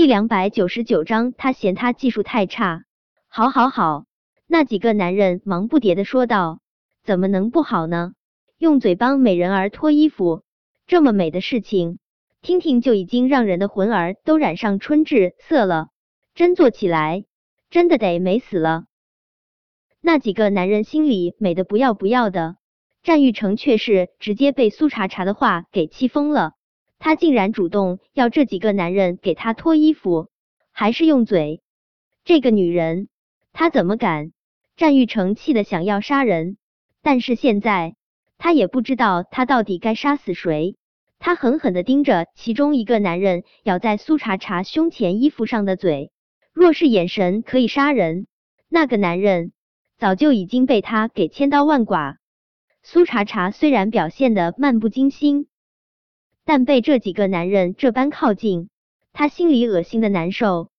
第两百九十九章，他嫌他技术太差。好，好，好！那几个男人忙不迭的说道：“怎么能不好呢？用嘴帮美人儿脱衣服，这么美的事情，听听就已经让人的魂儿都染上春至色了。真做起来，真的得美死了。”那几个男人心里美的不要不要的，战玉成却是直接被苏茶茶的话给气疯了。他竟然主动要这几个男人给他脱衣服，还是用嘴？这个女人！他怎么敢？战玉成气得想要杀人，但是现在他也不知道他到底该杀死谁。他狠狠的盯着其中一个男人咬在苏茶茶胸前衣服上的嘴，若是眼神可以杀人，那个男人早就已经被他给千刀万剐。苏茶茶虽然表现的漫不经心，但被这几个男人这般靠近，他心里恶心的难受。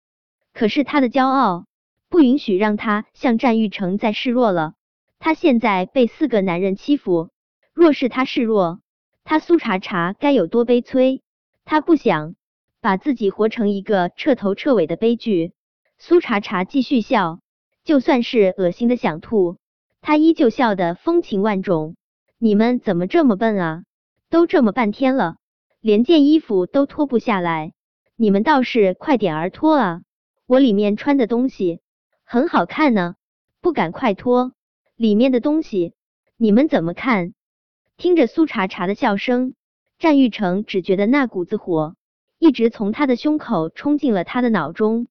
可是他的骄傲。不允许让他向战玉成再示弱了。他现在被四个男人欺负，若是他示弱，他苏茶茶该有多悲催？他不想把自己活成一个彻头彻尾的悲剧。苏茶茶继续笑，就算是恶心的想吐，他依旧笑得风情万种。你们怎么这么笨啊？都这么半天了，连件衣服都脱不下来，你们倒是快点儿脱啊！我里面穿的东西。很好看呢，不赶快脱里面的东西，你们怎么看？听着苏茶茶的笑声，战玉成只觉得那股子火一直从他的胸口冲进了他的脑中。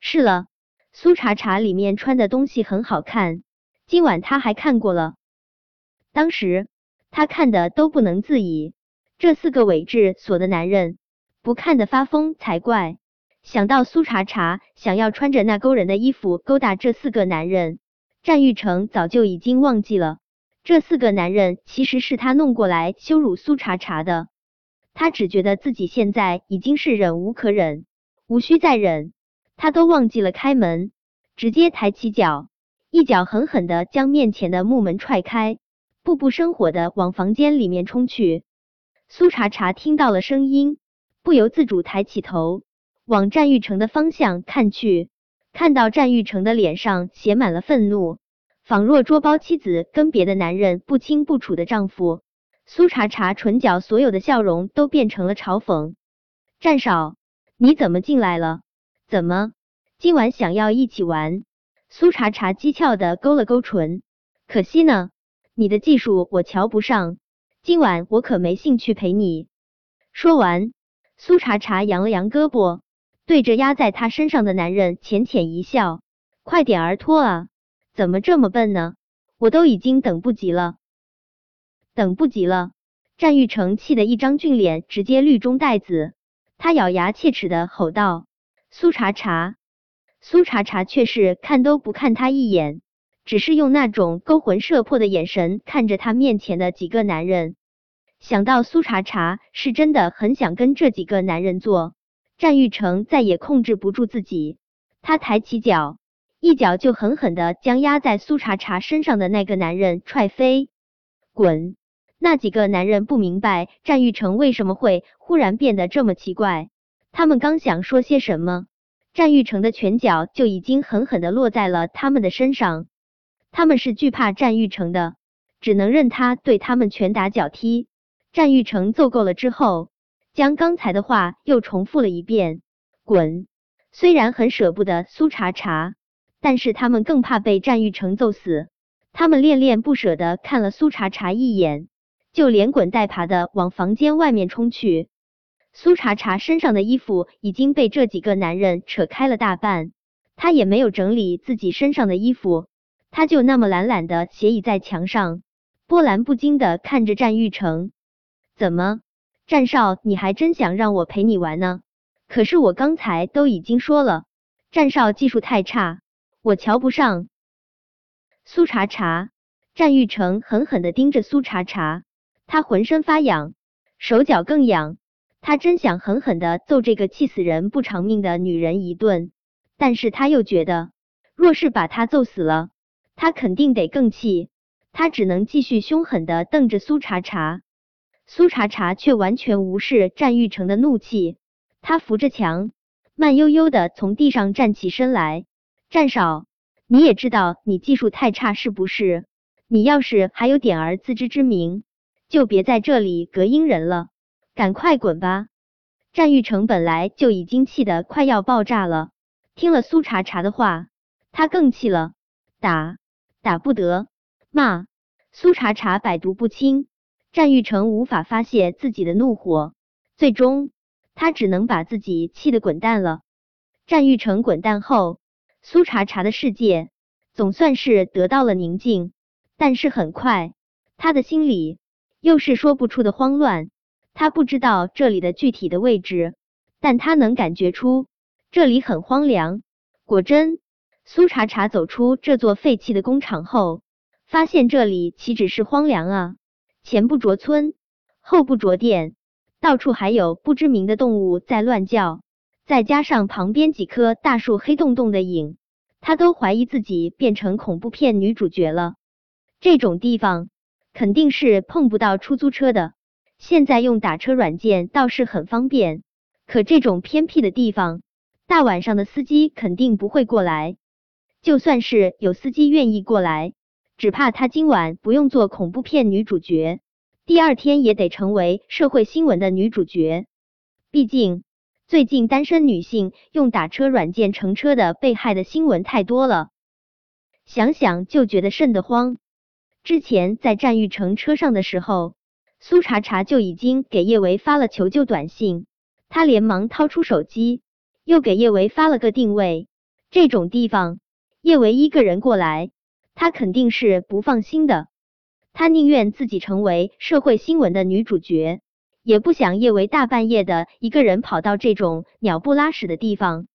是了，苏茶茶里面穿的东西很好看，今晚他还看过了，当时他看的都不能自已。这四个伪质所的男人，不看的发疯才怪。想到苏茶茶想要穿着那勾人的衣服勾搭这四个男人，战玉成早就已经忘记了这四个男人其实是他弄过来羞辱苏茶茶的。他只觉得自己现在已经是忍无可忍，无需再忍。他都忘记了开门，直接抬起脚，一脚狠狠的将面前的木门踹开，步步生火的往房间里面冲去。苏茶茶听到了声音，不由自主抬起头。往战玉成的方向看去，看到战玉成的脸上写满了愤怒，仿若捉包妻子跟别的男人不清不楚的丈夫。苏茶茶唇角所有的笑容都变成了嘲讽。战少，你怎么进来了？怎么今晚想要一起玩？苏茶茶讥诮的勾了勾唇。可惜呢，你的技术我瞧不上，今晚我可没兴趣陪你。说完，苏茶茶扬了扬胳膊。对着压在他身上的男人浅浅一笑，快点儿脱啊！怎么这么笨呢？我都已经等不及了，等不及了！战玉成气得一张俊脸直接绿中带紫，他咬牙切齿的吼道：“苏茶茶！”苏茶茶却是看都不看他一眼，只是用那种勾魂摄魄的眼神看着他面前的几个男人。想到苏茶茶是真的很想跟这几个男人做。战玉成再也控制不住自己，他抬起脚，一脚就狠狠的将压在苏茶茶身上的那个男人踹飞。滚！那几个男人不明白战玉成为什么会忽然变得这么奇怪，他们刚想说些什么，战玉成的拳脚就已经狠狠的落在了他们的身上。他们是惧怕战玉成的，只能任他对他们拳打脚踢。战玉成揍够了之后。将刚才的话又重复了一遍，滚！虽然很舍不得苏茶茶，但是他们更怕被战玉成揍死。他们恋恋不舍的看了苏茶茶一眼，就连滚带爬的往房间外面冲去。苏茶茶身上的衣服已经被这几个男人扯开了大半，他也没有整理自己身上的衣服，他就那么懒懒的斜倚在墙上，波澜不惊的看着战玉成，怎么？战少，你还真想让我陪你玩呢？可是我刚才都已经说了，战少技术太差，我瞧不上。苏茶茶，战玉成狠狠的盯着苏茶茶，他浑身发痒，手脚更痒，他真想狠狠的揍这个气死人不偿命的女人一顿，但是他又觉得，若是把他揍死了，他肯定得更气，他只能继续凶狠的瞪着苏茶茶。苏茶茶却完全无视战玉成的怒气，他扶着墙，慢悠悠的从地上站起身来。战少，你也知道你技术太差是不是？你要是还有点儿自知之明，就别在这里隔音人了，赶快滚吧！战玉成本来就已经气得快要爆炸了，听了苏茶茶的话，他更气了。打打不得，骂苏茶茶百毒不侵。战玉成无法发泄自己的怒火，最终他只能把自己气得滚蛋了。战玉成滚蛋后，苏茶茶的世界总算是得到了宁静，但是很快他的心里又是说不出的慌乱。他不知道这里的具体的位置，但他能感觉出这里很荒凉。果真，苏茶茶走出这座废弃的工厂后，发现这里岂止是荒凉啊！前不着村，后不着店，到处还有不知名的动物在乱叫，再加上旁边几棵大树黑洞洞的影，他都怀疑自己变成恐怖片女主角了。这种地方肯定是碰不到出租车的，现在用打车软件倒是很方便，可这种偏僻的地方，大晚上的司机肯定不会过来。就算是有司机愿意过来。只怕他今晚不用做恐怖片女主角，第二天也得成为社会新闻的女主角。毕竟最近单身女性用打车软件乘车的被害的新闻太多了，想想就觉得瘆得慌。之前在战玉成车上的时候，苏茶茶就已经给叶维发了求救短信，他连忙掏出手机，又给叶维发了个定位。这种地方，叶维一个人过来。他肯定是不放心的，他宁愿自己成为社会新闻的女主角，也不想叶维大半夜的一个人跑到这种鸟不拉屎的地方。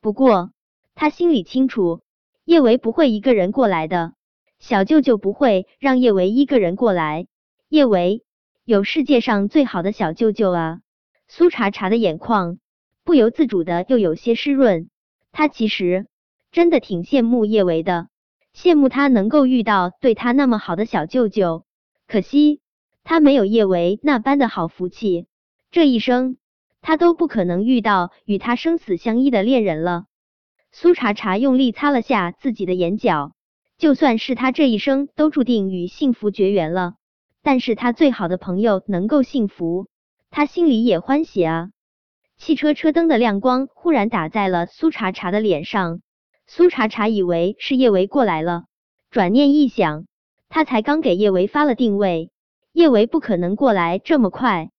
不过他心里清楚，叶维不会一个人过来的，小舅舅不会让叶维一个人过来。叶维有世界上最好的小舅舅啊！苏茶茶的眼眶不由自主的又有些湿润，他其实真的挺羡慕叶维的。羡慕他能够遇到对他那么好的小舅舅，可惜他没有叶维那般的好福气，这一生他都不可能遇到与他生死相依的恋人了。苏茶茶用力擦了下自己的眼角，就算是他这一生都注定与幸福绝缘了，但是他最好的朋友能够幸福，他心里也欢喜啊。汽车车灯的亮光忽然打在了苏茶茶的脸上。苏茶茶以为是叶维过来了，转念一想，他才刚给叶维发了定位，叶维不可能过来这么快。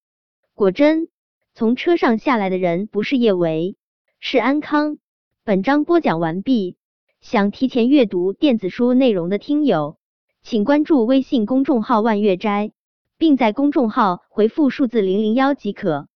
果真，从车上下来的人不是叶维，是安康。本章播讲完毕，想提前阅读电子书内容的听友，请关注微信公众号“万月斋”，并在公众号回复数字零零幺即可。